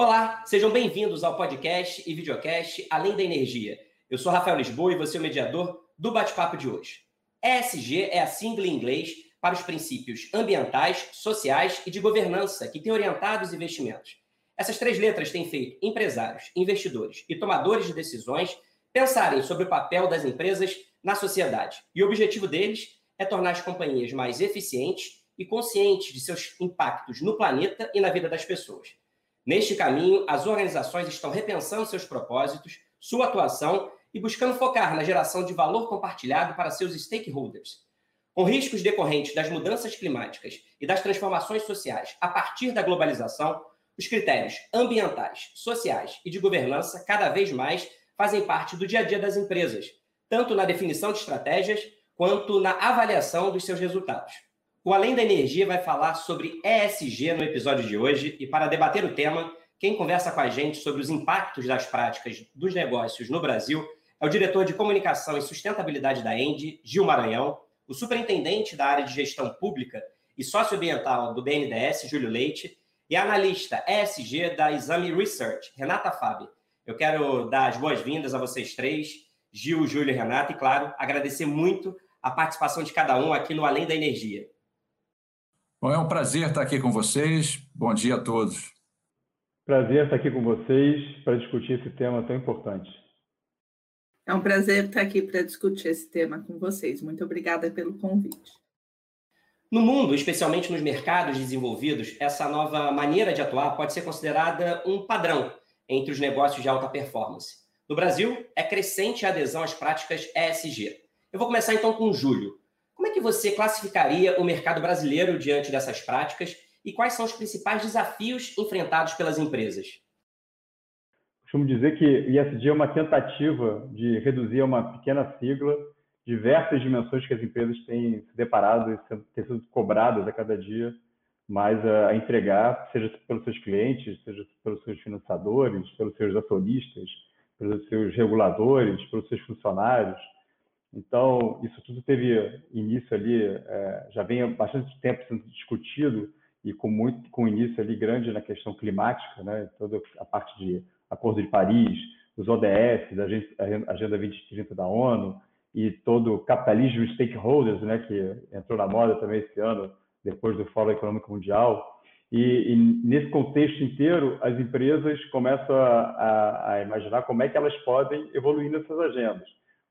Olá, sejam bem-vindos ao podcast e videocast Além da Energia. Eu sou Rafael Lisboa e você é o mediador do bate-papo de hoje. ESG é a sigla em inglês para os princípios ambientais, sociais e de governança que tem orientado os investimentos. Essas três letras têm feito empresários, investidores e tomadores de decisões pensarem sobre o papel das empresas na sociedade. E o objetivo deles é tornar as companhias mais eficientes e conscientes de seus impactos no planeta e na vida das pessoas. Neste caminho, as organizações estão repensando seus propósitos, sua atuação e buscando focar na geração de valor compartilhado para seus stakeholders. Com riscos decorrentes das mudanças climáticas e das transformações sociais a partir da globalização, os critérios ambientais, sociais e de governança cada vez mais fazem parte do dia a dia das empresas, tanto na definição de estratégias quanto na avaliação dos seus resultados. O Além da Energia vai falar sobre ESG no episódio de hoje e para debater o tema, quem conversa com a gente sobre os impactos das práticas dos negócios no Brasil é o diretor de comunicação e sustentabilidade da Endi, Gil Maranhão, o superintendente da área de gestão pública e socioambiental do BNDES, Júlio Leite, e a analista ESG da Exame Research, Renata Fabi. Eu quero dar as boas-vindas a vocês três, Gil, Júlio e Renata, e, claro, agradecer muito a participação de cada um aqui no Além da Energia. Bom, é um prazer estar aqui com vocês. Bom dia a todos. Prazer estar aqui com vocês para discutir esse tema tão importante. É um prazer estar aqui para discutir esse tema com vocês. Muito obrigada pelo convite. No mundo, especialmente nos mercados desenvolvidos, essa nova maneira de atuar pode ser considerada um padrão entre os negócios de alta performance. No Brasil, é crescente a adesão às práticas ESG. Eu vou começar então com o Júlio. Como é que você classificaria o mercado brasileiro diante dessas práticas e quais são os principais desafios enfrentados pelas empresas? costumo dizer que ISD é uma tentativa de reduzir a uma pequena sigla diversas dimensões que as empresas têm se deparado e têm sido cobradas a cada dia mais a, entregar, seja pelos seus clientes, seja pelos seus financiadores, pelos seus acionistas, pelos seus reguladores, pelos seus funcionários. Então, isso tudo teve início ali, é, já vem há bastante tempo sendo discutido e com muito com início ali grande na questão climática, né? Toda a parte de Acordo de Paris, os ODS, a Agenda 2030 da ONU e todo o capitalismo stakeholders, né, que entrou na moda também esse ano, depois do Fórum Econômico Mundial. E, e nesse contexto inteiro, as empresas começam a, a, a, imaginar como é que elas podem evoluir nessas agendas.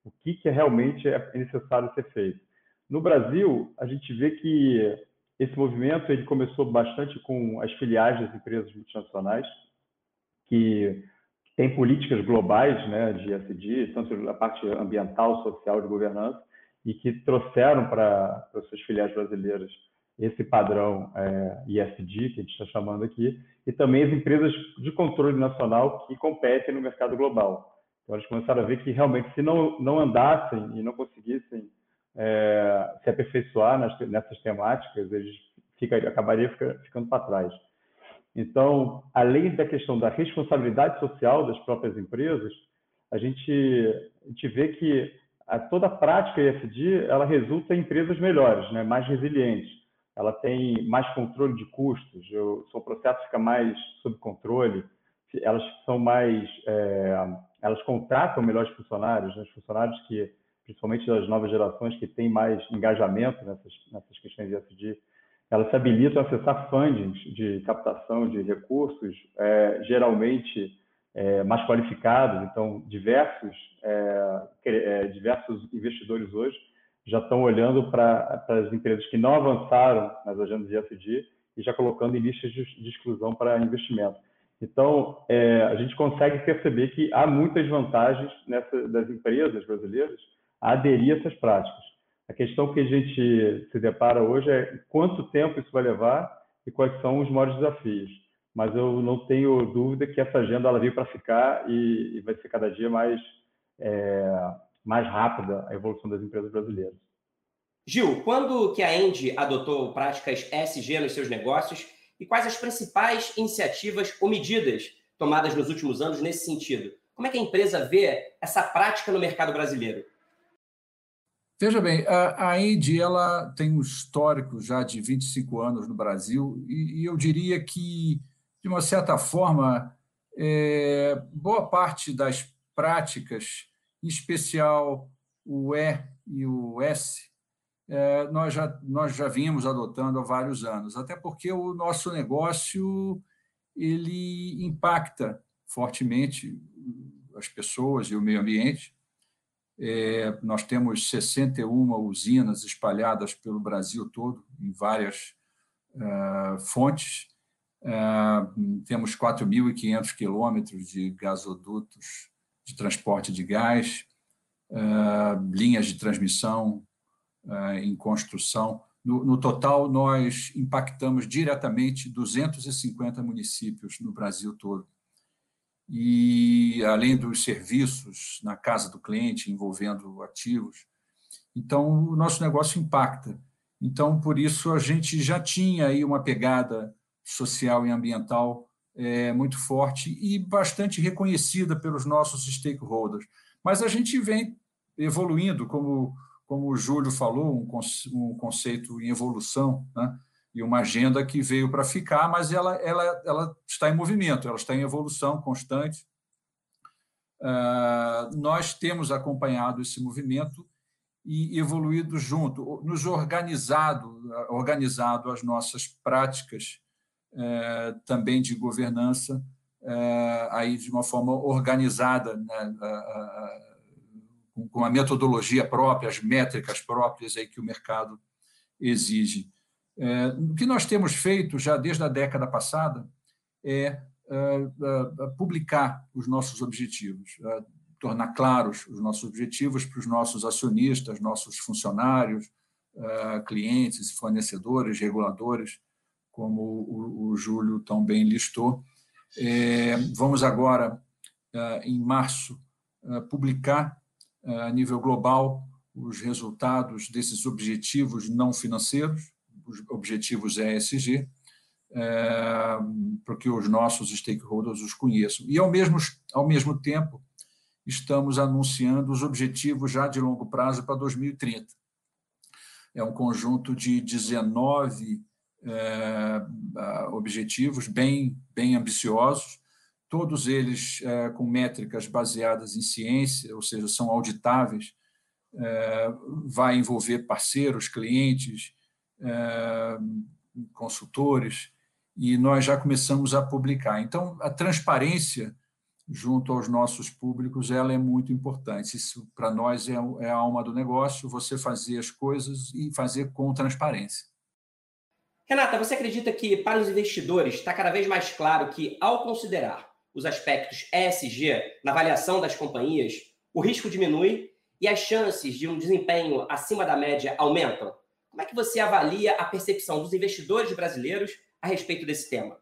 O que, que realmente é necessário ser feito. No Brasil, a gente vê que esse movimento ele começou bastante com as filiais das empresas multinacionais, que tem políticas globais né, de SD, tanto a parte ambiental, social, de governança, e que trouxeram para as suas filiais brasileiras esse padrão é, ISD, que a gente está chamando aqui, e também as empresas de controle nacional que competem no mercado global. Então, começaram a ver que realmente, se não, não andassem e não conseguissem é, se aperfeiçoar nas, nessas temáticas, eles fica, acabariam fica, ficando para trás. Então, além da questão da responsabilidade social das próprias empresas, a gente, a gente vê que a, toda a prática ESG ela resulta em empresas melhores, né, mais resilientes. Ela tem mais controle de custos, o seu processo fica mais sob controle, elas são mais, é, elas contratam melhores funcionários, né, funcionários que, principalmente das novas gerações, que têm mais engajamento nessas, nessas questões de ESG, elas se habilitam a acessar fundings de captação de recursos, é, geralmente é, mais qualificados. Então, diversos, é, é diversos investidores hoje já estão olhando para as empresas que não avançaram nas agendas de ESG e já colocando em listas de, de exclusão para investimento. Então, é, a gente consegue perceber que há muitas vantagens nessa, das empresas brasileiras a aderir a essas práticas. A questão que a gente se depara hoje é quanto tempo isso vai levar e quais são os maiores desafios. Mas eu não tenho dúvida que essa agenda ela veio para ficar e, e, vai ser cada dia mais, é, mais rápida a evolução das empresas brasileiras. Gil, quando que a Endy adotou práticas SG nos seus negócios e quais as principais iniciativas ou medidas tomadas nos últimos anos nesse sentido? Como é que a empresa vê essa prática no mercado brasileiro? Veja bem, a, a Indy, ela tem um histórico já de 25 anos no Brasil e, eu diria que, de uma certa forma, é, boa parte das práticas, em especial o E e o S, nós, já, nós já vimos adotando há vários anos, até porque o nosso negócio ele impacta fortemente as pessoas e o meio ambiente. É, nós temos 61 usinas espalhadas pelo Brasil todo, em várias uh, fontes. Uh, temos 4.500 quilômetros de gasodutos de transporte de gás, uh, linhas de transmissão em construção. No, no, total, nós impactamos diretamente 250 municípios no Brasil todo e além dos serviços na casa do cliente envolvendo ativos. Então, o nosso negócio impacta. Então, por isso, a gente já tinha aí uma pegada social e ambiental é, muito forte e bastante reconhecida pelos nossos stakeholders. Mas a gente vem evoluindo, como, como o Júlio falou, um, um conceito em evolução, né? e uma agenda que veio para ficar, mas ela, ela, ela está em movimento, ela está em evolução constante. Uh, nós temos acompanhado esse movimento e evoluído junto, nos organizado, organizado as nossas práticas uh, também de governança uh, aí de uma forma organizada, né, com a metodologia própria, as métricas próprias aí que o mercado exige. É, o que nós temos feito já desde a década passada é, é, é publicar os nossos objetivos, tornar claros os nossos objetivos para os nossos acionistas, nossos funcionários, clientes, fornecedores, reguladores, como o, o Júlio tão bem listou. vamos agora, em março, publicar a nível global os resultados desses objetivos não financeiros, os objetivos ESG, é, para que os nossos stakeholders os conheçam. E, ao mesmo, ao mesmo tempo, estamos anunciando os objetivos já de longo prazo para 2030. É um conjunto de 19 é, objetivos bem, bem ambiciosos, todos eles é, com métricas baseadas em ciência, ou seja, são auditáveis, é, vai envolver parceiros, clientes, é, consultores, e nós já começamos a publicar. Então, a transparência junto aos nossos públicos ela é muito importante. Isso, para nós, é, é a alma do negócio, você fazer as coisas e fazer com transparência. Renata, você acredita que para os investidores está cada vez mais claro que, ao considerar os aspectos ESG na avaliação das companhias, o risco diminui e as chances de um desempenho acima da média aumentam? Como é que você avalia a percepção dos investidores brasileiros a respeito desse tema?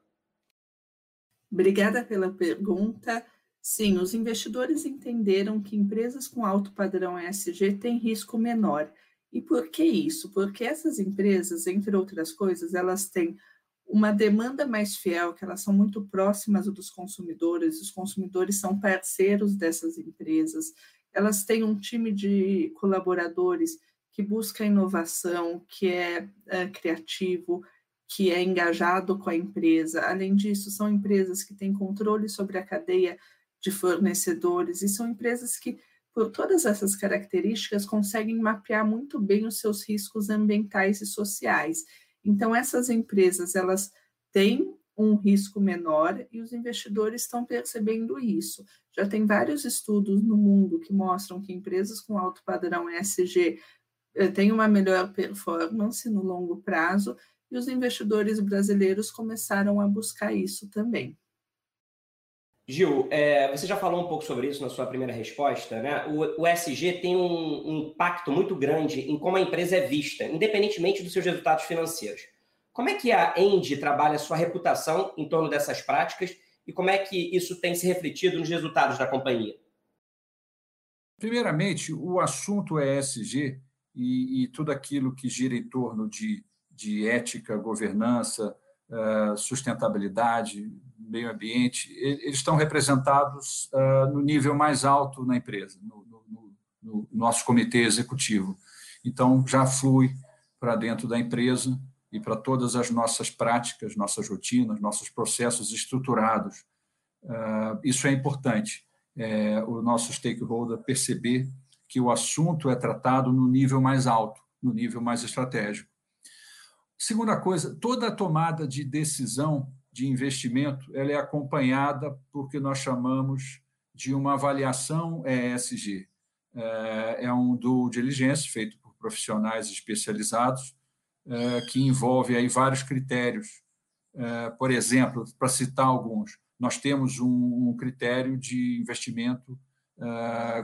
Obrigada pela pergunta. Sim, os investidores entenderam que empresas com alto padrão ESG têm risco menor. E por que isso? Porque essas empresas, entre outras coisas, elas têm uma demanda mais fiel, que elas são muito próximas dos consumidores, os consumidores são parceiros dessas empresas, elas têm um time de colaboradores que busca inovação, que é, é criativo, que é engajado com a empresa. Além disso, são empresas que têm controle sobre a cadeia de fornecedores e são empresas que, por todas essas características, conseguem mapear muito bem os seus riscos ambientais e sociais. Então, essas empresas, elas têm um risco menor e os investidores estão percebendo isso. Já tem vários estudos no mundo que mostram que empresas com alto padrão ESG eh, tem uma melhor performance no longo prazo e os investidores brasileiros começaram a buscar isso também. Gil, é, você já falou um pouco sobre isso na sua primeira resposta, né? O, o SG tem um, um, impacto muito grande em como a empresa é vista, independentemente dos seus resultados financeiros. Como é que a Endy trabalha a sua reputação em torno dessas práticas e como é que isso tem se refletido nos resultados da companhia? Primeiramente, o assunto ESG e, e tudo aquilo que gira em torno de, de ética, governança, uh, sustentabilidade, meio ambiente, eles estão representados uh, no nível mais alto na empresa, no, no, no, nosso comitê executivo. Então, já flui para dentro da empresa e para todas as nossas práticas, nossas rotinas, nossos processos estruturados Uh, isso é importante, é, o nosso stakeholder perceber que o assunto é tratado no nível mais alto, no nível mais estratégico. Segunda coisa, toda tomada de decisão de investimento ela é acompanhada por que nós chamamos de uma avaliação ESG. É, é um due diligence feito por profissionais especializados é, que envolve aí vários critérios. É, por exemplo, para citar alguns, nós temos um, critério de investimento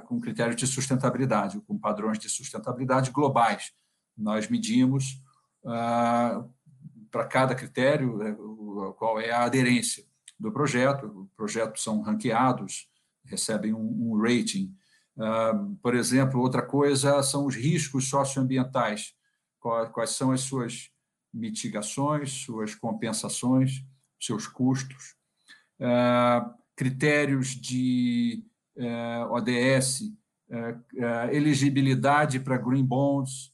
com critérios de sustentabilidade, com padrões de sustentabilidade globais. Nós medimos para cada critério né, qual é a aderência do projeto. O projeto são ranqueados, recebem um, um rating. por exemplo, outra coisa são os riscos socioambientais. Quais são as suas mitigações, suas compensações, seus custos. critérios de eh, ODS, eh, eh, elegibilidade para green bonds,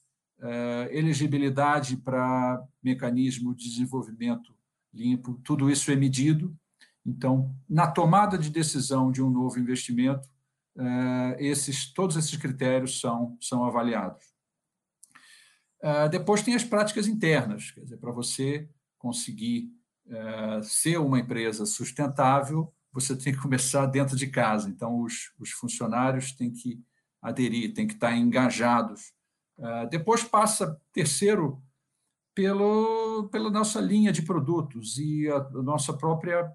elegibilidade para mecanismo de desenvolvimento limpo, tudo isso é medido. Então, na tomada de decisão de um novo investimento, esses, todos esses critérios são, são avaliados. Depois tem as práticas internas, quer dizer, para você conseguir ser uma empresa sustentável, você tem que começar dentro de casa. Então, os, os funcionários têm que aderir, têm que estar engajados. Uh, depois passa, terceiro, pelo, pela nossa linha de produtos e a, a nossa própria,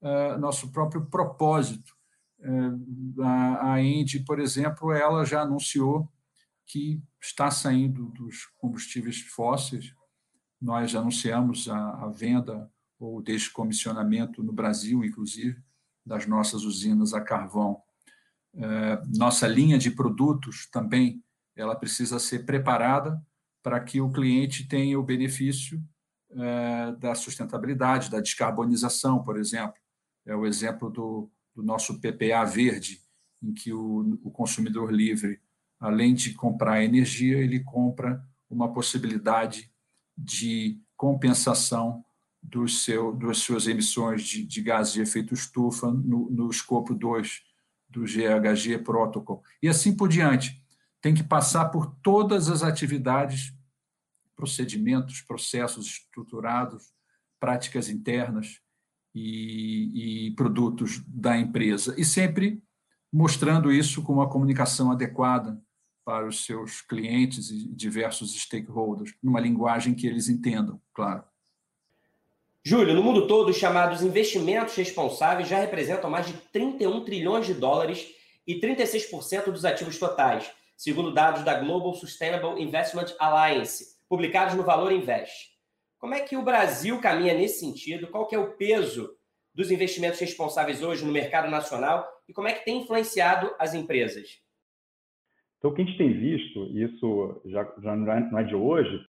uh, nosso próprio propósito. Uh, a, a Indy, por exemplo, ela já anunciou que está saindo dos combustíveis fósseis. Nós anunciamos a, a venda ou descomissionamento no Brasil, inclusive, das nossas usinas a carvão. Nossa linha de produtos também ela precisa ser preparada para que o cliente tenha o benefício é, da sustentabilidade, da descarbonização, por exemplo. É o exemplo do, do nosso PPA verde, em que o, o consumidor livre, além de comprar energia, ele compra uma possibilidade de compensação do seu, das suas emissões de, de gases de efeito estufa no, no escopo 2 do GHG Protocol. E assim por diante. Tem que passar por todas as atividades, procedimentos, processos estruturados, práticas internas e, e produtos da empresa. E sempre mostrando isso com uma comunicação adequada para os seus clientes e diversos stakeholders, numa linguagem que eles entendam, claro. Júlio, no mundo todo, os chamados investimentos responsáveis já representam mais de 31 trilhões de dólares e 36% dos ativos totais, segundo dados da Global Sustainable Investment Alliance, publicados no Valor Invest. Como é que o Brasil caminha nesse sentido? Qual que é o peso dos investimentos responsáveis hoje no mercado nacional e como é que tem influenciado as empresas? Então, o que a gente tem visto, e isso já, já não é, é de hoje,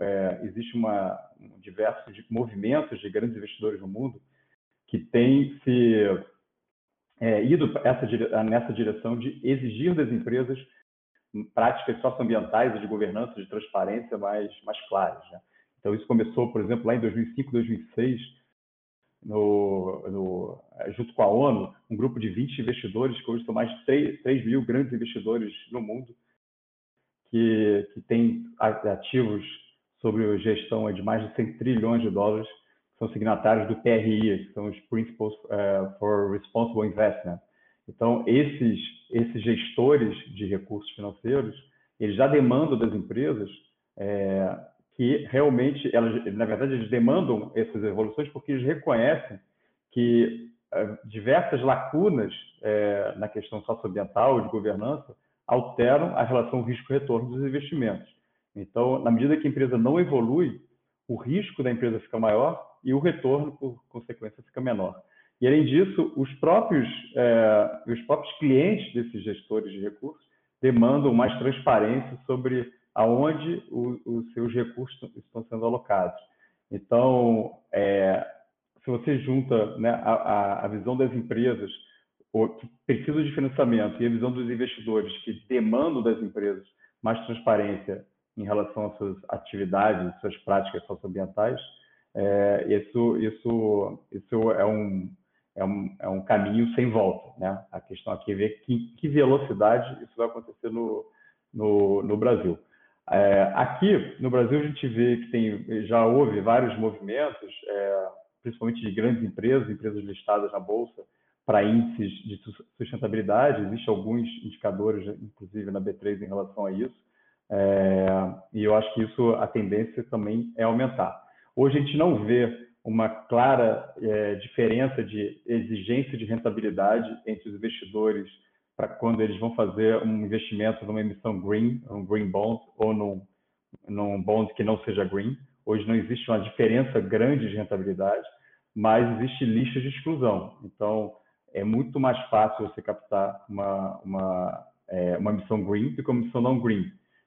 é, existe uma, diversos movimentos de grandes investidores no mundo que têm se é, ido essa, nessa direção de exigir das empresas práticas socioambientais e de governança, de transparência mais, mais claras. Né? Então, isso começou, por exemplo, lá em 2005, 2006, no, no, junto com a ONU, um grupo de 20 investidores, que hoje são mais de 3, 3 mil grandes investidores no mundo, que, que têm ativos sobre gestão de mais de 100 trilhões de dólares, que são signatários do PRI, que são os Principles uh, for Responsible Investment. Então, esses, esses gestores de recursos financeiros, eles já demandam das empresas é, que realmente, elas, na verdade, eles demandam essas evoluções porque eles reconhecem que é, diversas lacunas é, na questão socioambiental, de governança, alteram a relação risco-retorno dos investimentos. Então, na medida que a empresa não evolui, o risco da empresa fica maior e o retorno, por consequência, fica menor. E, além disso, os próprios, é, os próprios clientes desses gestores de recursos demandam mais transparência sobre aonde os seus recursos estão sendo alocados. Então, é, se você junta né, a, a, visão das empresas que precisam de financiamento e a visão dos investidores que demandam das empresas mais transparência em relação às suas atividades, suas práticas socioambientais, é, isso, isso, isso é, um, é um, é um caminho sem volta. Né? A questão aqui é ver que, que velocidade isso vai acontecer no, no, no Brasil. É, aqui no Brasil a gente vê que tem, já houve vários movimentos, é, principalmente de grandes empresas, empresas listadas na bolsa, para índices de sustentabilidade. Existem alguns indicadores, inclusive na B3, em relação a isso. É, e eu acho que isso a tendência também é aumentar. Hoje a gente não vê uma clara é, diferença de exigência de rentabilidade entre os investidores para quando eles vão fazer um investimento numa emissão green, um green bond, ou num, num bond que não seja green. Hoje não existe uma diferença grande de rentabilidade, mas existe lista de exclusão. Então, é muito mais fácil você captar uma, uma, é, uma emissão green do que uma emissão não green.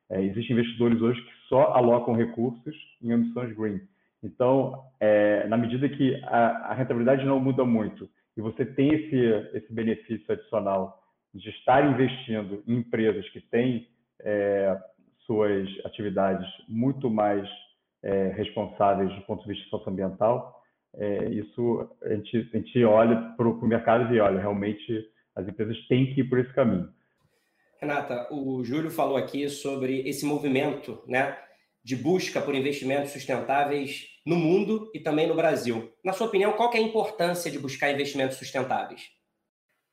É, existem investidores hoje que só alocam recursos em emissões green. Então, é, na medida que a, a, rentabilidade não muda muito e você tem esse, esse benefício adicional de estar investindo em empresas que têm é, suas atividades muito mais é, responsáveis do ponto de vista socioambiental, é, isso a gente, a gente olha para o mercado e olha, realmente as empresas têm que ir por esse caminho. Renata, o Júlio falou aqui sobre esse movimento né, de busca por investimentos sustentáveis no mundo e também no Brasil. Na sua opinião, qual é a importância de buscar investimentos sustentáveis?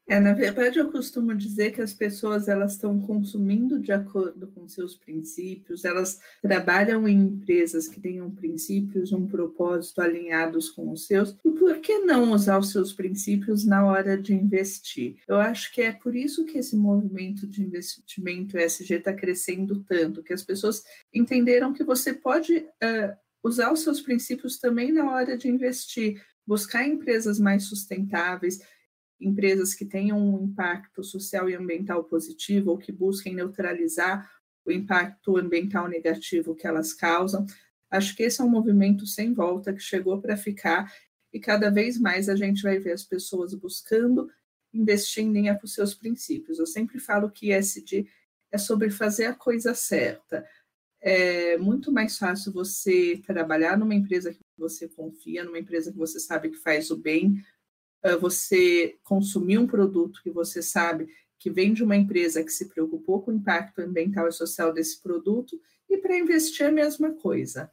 É, na verdade, eu costumo dizer que as pessoas elas estão consumindo de acordo com seus princípios, elas trabalham em empresas que tenham princípios, um propósito alinhados com os seus, e por que não usar os seus princípios na hora de investir? Eu acho que é por isso que esse movimento de investimento ESG está crescendo tanto, que as pessoas entenderam que você pode uh, usar os seus princípios também na hora de investir, buscar empresas mais sustentáveis, empresas que tenham um impacto social e ambiental positivo ou que busquem neutralizar o impacto ambiental negativo que elas causam. Acho que esse é um movimento sem volta que chegou para ficar e cada vez mais a gente vai ver as pessoas buscando investir em seus princípios. Eu sempre falo que ESG é sobre fazer a coisa certa. É muito mais fácil você trabalhar numa empresa que você confia, numa empresa que você sabe que faz o bem, você consumir um produto que você sabe que vem de uma empresa que se preocupou com o impacto ambiental e social desse produto, e para investir a mesma coisa.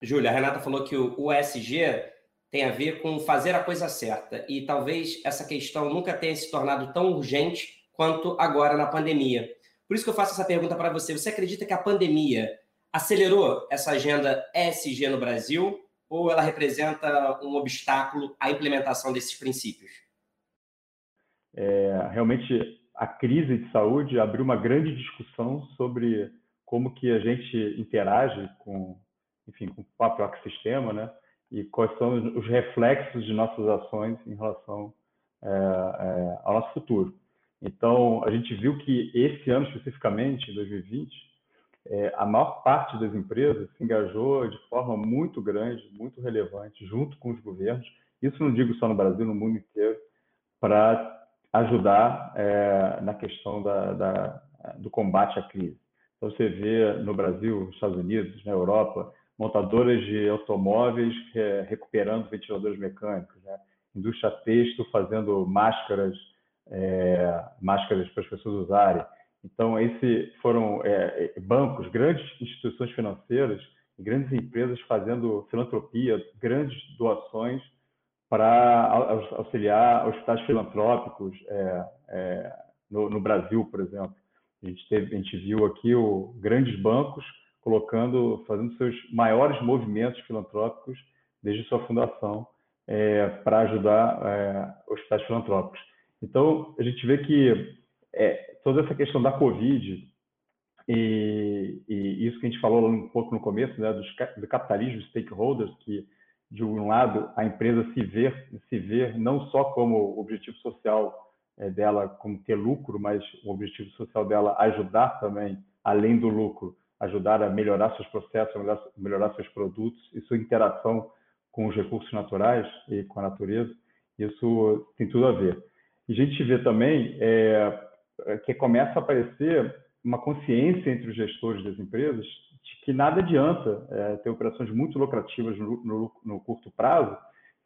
Júlia, a Renata falou que o ESG tem a ver com fazer a coisa certa, e talvez essa questão nunca tenha se tornado tão urgente quanto agora na pandemia. Por isso que eu faço essa pergunta para você. Você acredita que a pandemia acelerou essa agenda ESG no Brasil ou ela representa um obstáculo à implementação desses princípios? É, realmente, a crise de saúde abriu uma grande discussão sobre como que a gente interage com, enfim, com o próprio ecossistema, né? E quais são os reflexos de nossas ações em relação é, é, ao nosso futuro. Então, a gente viu que esse ano especificamente, 2020, é, a maior parte das empresas se engajou de forma muito grande, muito relevante, junto com os governos. Isso não digo só no Brasil, no mundo inteiro, para ajudar é, na questão da, da, do combate à crise. Então, você vê no Brasil, nos Estados Unidos, na Europa, montadoras de automóveis é, recuperando ventiladores mecânicos, né? indústria têxtil fazendo máscaras, é, máscaras para as pessoas usarem então, esse foram é, é, bancos, grandes instituições financeiras, grandes empresas fazendo filantropia, grandes doações para auxiliar hospitais filantrópicos é, é, no, no, Brasil, por exemplo. A gente, teve, a gente viu aqui o, grandes bancos colocando, fazendo seus maiores movimentos filantrópicos desde sua fundação é, para ajudar é, hospitais filantrópicos. Então, a gente vê que é, toda essa questão da Covid e, e, isso que a gente falou um pouco no começo, né, do, capitalismo, stakeholders, que de um lado a empresa se vê se vê não só como objetivo social é, dela como ter lucro, mas o objetivo social dela ajudar também além do lucro, ajudar a melhorar seus processos, melhorar, melhorar seus produtos e sua interação com os recursos naturais e com a natureza. Isso tem tudo a ver. E a gente vê também é, que começa a aparecer uma consciência entre os gestores das empresas de que nada adianta é, ter operações muito lucrativas no, no, no, curto prazo,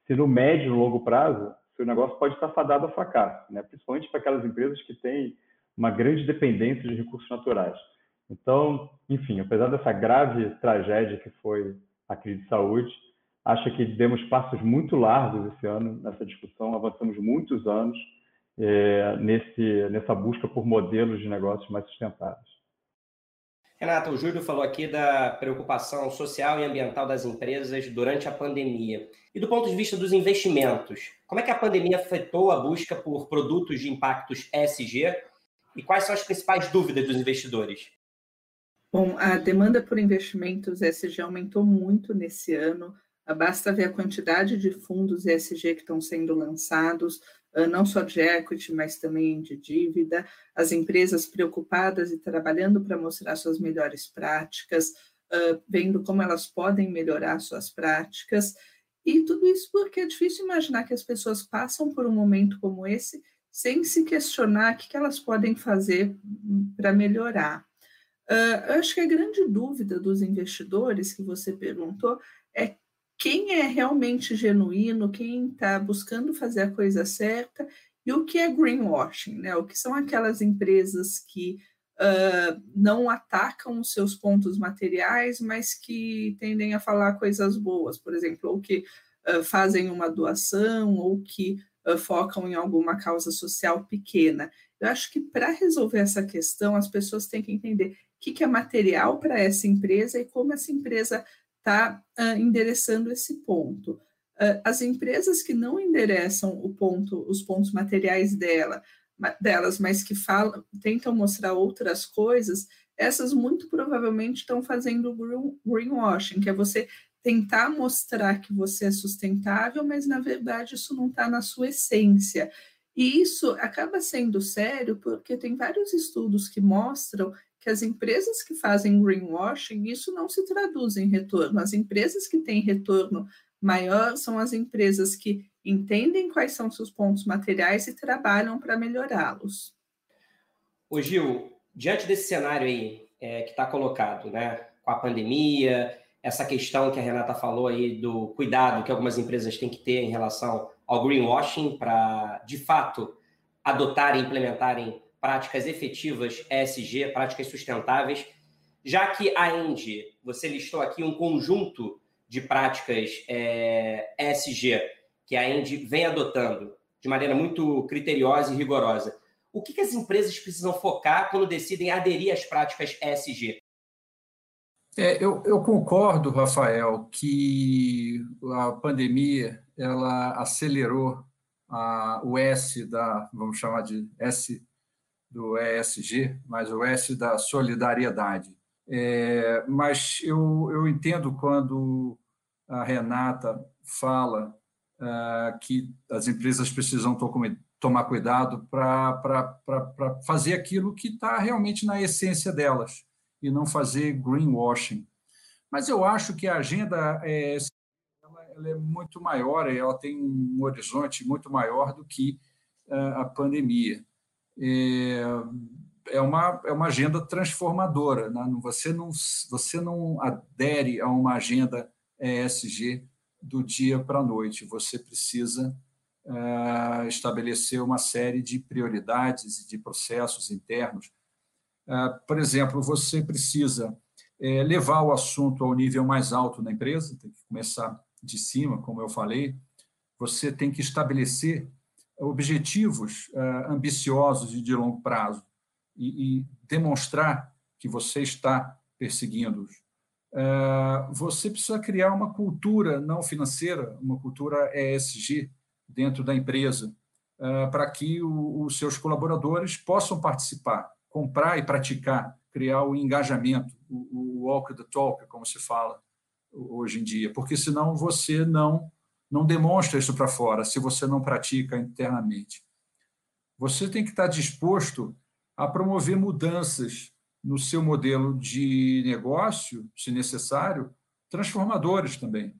se no médio e longo prazo seu negócio pode estar fadado a fracasso, né? principalmente para aquelas empresas que têm uma grande dependência de recursos naturais. Então, enfim, apesar dessa grave tragédia que foi a crise de saúde, acho que demos passos muito largos esse ano nessa discussão, avançamos muitos anos é, nesse, nessa busca por modelos de negócios mais sustentáveis. Renata, o Júlio falou aqui da preocupação social e ambiental das empresas durante a pandemia. E do ponto de vista dos investimentos, como é que a pandemia afetou a busca por produtos de impactos ESG e quais são as principais dúvidas dos investidores? Bom, a demanda por investimentos ESG aumentou muito nesse ano. Basta ver a quantidade de fundos ESG que estão sendo lançados, não só de equity, mas também de dívida, as empresas preocupadas e trabalhando para mostrar suas melhores práticas, ah, vendo como elas podem melhorar suas práticas, e tudo isso porque é difícil imaginar que as pessoas passam por um momento como esse sem se questionar o que elas podem fazer para melhorar. Uh, eu acho que a grande dúvida dos investidores que você perguntou quem é realmente genuíno, quem está buscando fazer a coisa certa e o que é greenwashing, né? O que são aquelas empresas que uh, não atacam os seus pontos materiais, mas que tendem a falar coisas boas, por exemplo, ou que uh, fazem uma doação, ou que uh, focam em alguma causa social pequena. Eu acho que para resolver essa questão, as pessoas têm que entender o que, que é material para essa empresa e como essa empresa está uh, endereçando esse ponto. Uh, as empresas que não endereçam o ponto, os pontos materiais dela, delas, mas que falam, tentam mostrar outras coisas, essas muito provavelmente estão fazendo green, greenwashing, que é você tentar mostrar que você é sustentável, mas na verdade isso não está na sua essência. E isso acaba sendo sério porque tem vários estudos que mostram que as empresas que fazem greenwashing, isso não se traduz em retorno. As empresas que têm retorno maior são as empresas que entendem quais são seus pontos materiais e trabalham para melhorá-los. O Gil, diante desse cenário aí é, que está colocado, né, com a pandemia, essa questão que a Renata falou aí do cuidado que algumas empresas têm que ter em relação ao greenwashing para, de fato, adotarem e implementarem práticas efetivas ESG, práticas sustentáveis, já que a Engie, você listou aqui um conjunto de práticas é, ESG que a Engie vem adotando de maneira muito criteriosa e rigorosa. O que, que as empresas precisam focar quando decidem aderir às práticas ESG? É, eu, eu, concordo, Rafael, que a pandemia ela acelerou a, o S da, vamos chamar de S do ESG, mas o S da solidariedade. É, mas eu, eu entendo quando a Renata fala uh, que as empresas precisam to tomar cuidado para fazer aquilo que está realmente na essência delas e não fazer greenwashing. Mas eu acho que a agenda é, ela, é muito maior, ela tem um horizonte muito maior do que uh, a pandemia é, é, uma, é uma agenda transformadora. Né? Você, não, você não adere a uma agenda ESG do dia para a noite. Você precisa é, estabelecer uma série de prioridades e de processos internos. É, por exemplo, você precisa é, levar o assunto ao nível mais alto na empresa, tem que começar de cima, como eu falei. Você tem que estabelecer objetivos uh, ambiciosos e de longo prazo e, e, demonstrar que você está perseguindo-os. Uh, você precisa criar uma cultura não financeira, uma cultura ESG dentro da empresa, uh, para que o, os seus colaboradores possam participar, comprar e praticar, criar o engajamento, o, o walk the talk, como se fala hoje em dia, porque senão você não não demonstra isso para fora se você não pratica internamente. Você tem que estar disposto a promover mudanças no seu modelo de negócio, se necessário, transformadores também.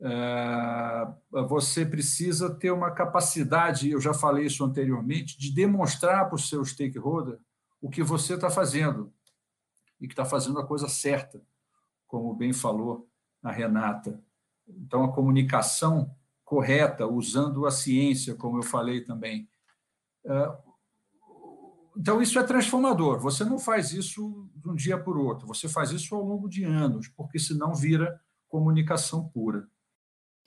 É, você precisa ter uma capacidade, eu já falei isso anteriormente, de demonstrar para o seu stakeholder o que você está fazendo e que está fazendo a coisa certa, como bem falou a Renata. Então, a comunicação correta, usando a ciência, como eu falei também. É, então, isso é transformador. Você não faz isso de um dia para o outro, você faz isso ao longo de anos, porque senão vira comunicação pura.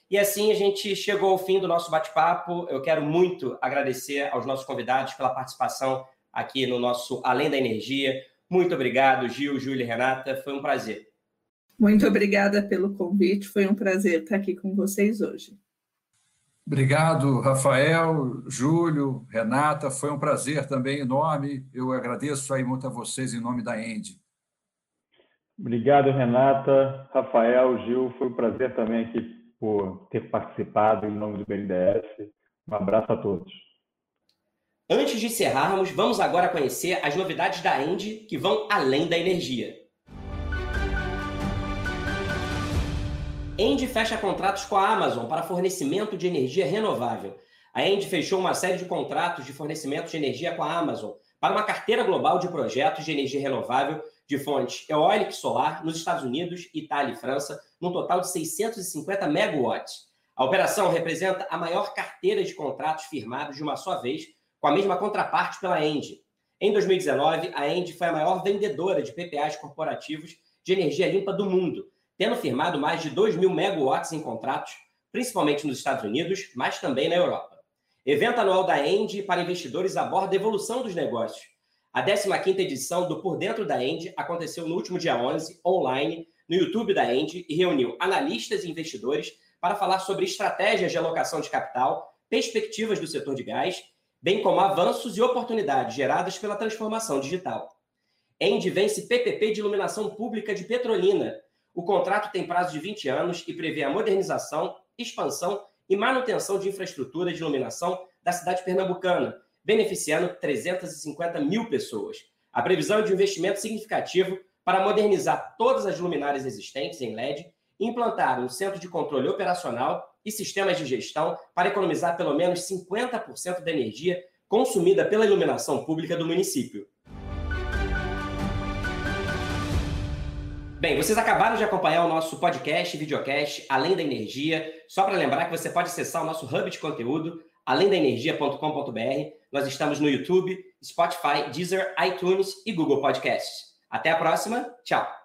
E assim a gente chegou ao fim do nosso bate-papo. Eu quero muito agradecer aos nossos convidados pela participação aqui no nosso Além da Energia. Muito obrigado, Gil, Júlia e Renata. Foi um prazer. Muito obrigada pelo convite. Foi um prazer estar aqui com vocês hoje. Obrigado, Rafael, Júlio, Renata. Foi um prazer também enorme. Eu agradeço aí muito a vocês em nome da Endy. Obrigado, Renata, Rafael, Gil. Foi um prazer também aqui por ter participado em nome do BNDES. Um abraço a todos. Antes de encerrarmos, vamos agora conhecer as novidades da Endy que vão além da energia. Endy fecha contratos com a Amazon para fornecimento de energia renovável. A Endy fechou uma série de contratos de fornecimento de energia com a Amazon para uma carteira global de projetos de energia renovável de fontes eólica e solar nos Estados Unidos, Itália e França, num total de 650 megawatts. A operação representa a maior carteira de contratos firmados de uma só vez, com a mesma contraparte pela Engie. Em 2019, a Engie foi a maior vendedora de PPAs corporativos de energia limpa do mundo, tendo firmado mais de 2 mil megawatts em contratos, principalmente nos Estados Unidos, mas também na Europa. Evento anual da Engie para investidores aborda a evolução dos negócios. A 15ª edição do Por Dentro da Engie aconteceu no último dia 11, online, no YouTube da Engie e reuniu analistas e investidores para falar sobre estratégias de alocação de capital, perspectivas do setor de gás, bem como avanços e oportunidades geradas pela transformação digital. Engie vence PPP de iluminação pública de Petrolina. O contrato tem prazo de 20 anos e prevê a modernização, expansão e manutenção de infraestrutura de iluminação da cidade pernambucana, beneficiando 350 mil pessoas. A previsão é de um investimento significativo para modernizar todas as luminárias existentes em LED, implantar um centro de controle operacional e sistemas de gestão para economizar pelo menos 50% da energia consumida pela iluminação pública do município. Bem, vocês acabaram de acompanhar o nosso podcast videocast Além da Energia. Só para lembrar que você pode acessar o nosso hub de conteúdo, alemdaenergia.com.br. Nós estamos no YouTube, Spotify, Deezer, iTunes e Google Podcasts. Até a próxima. Tchau.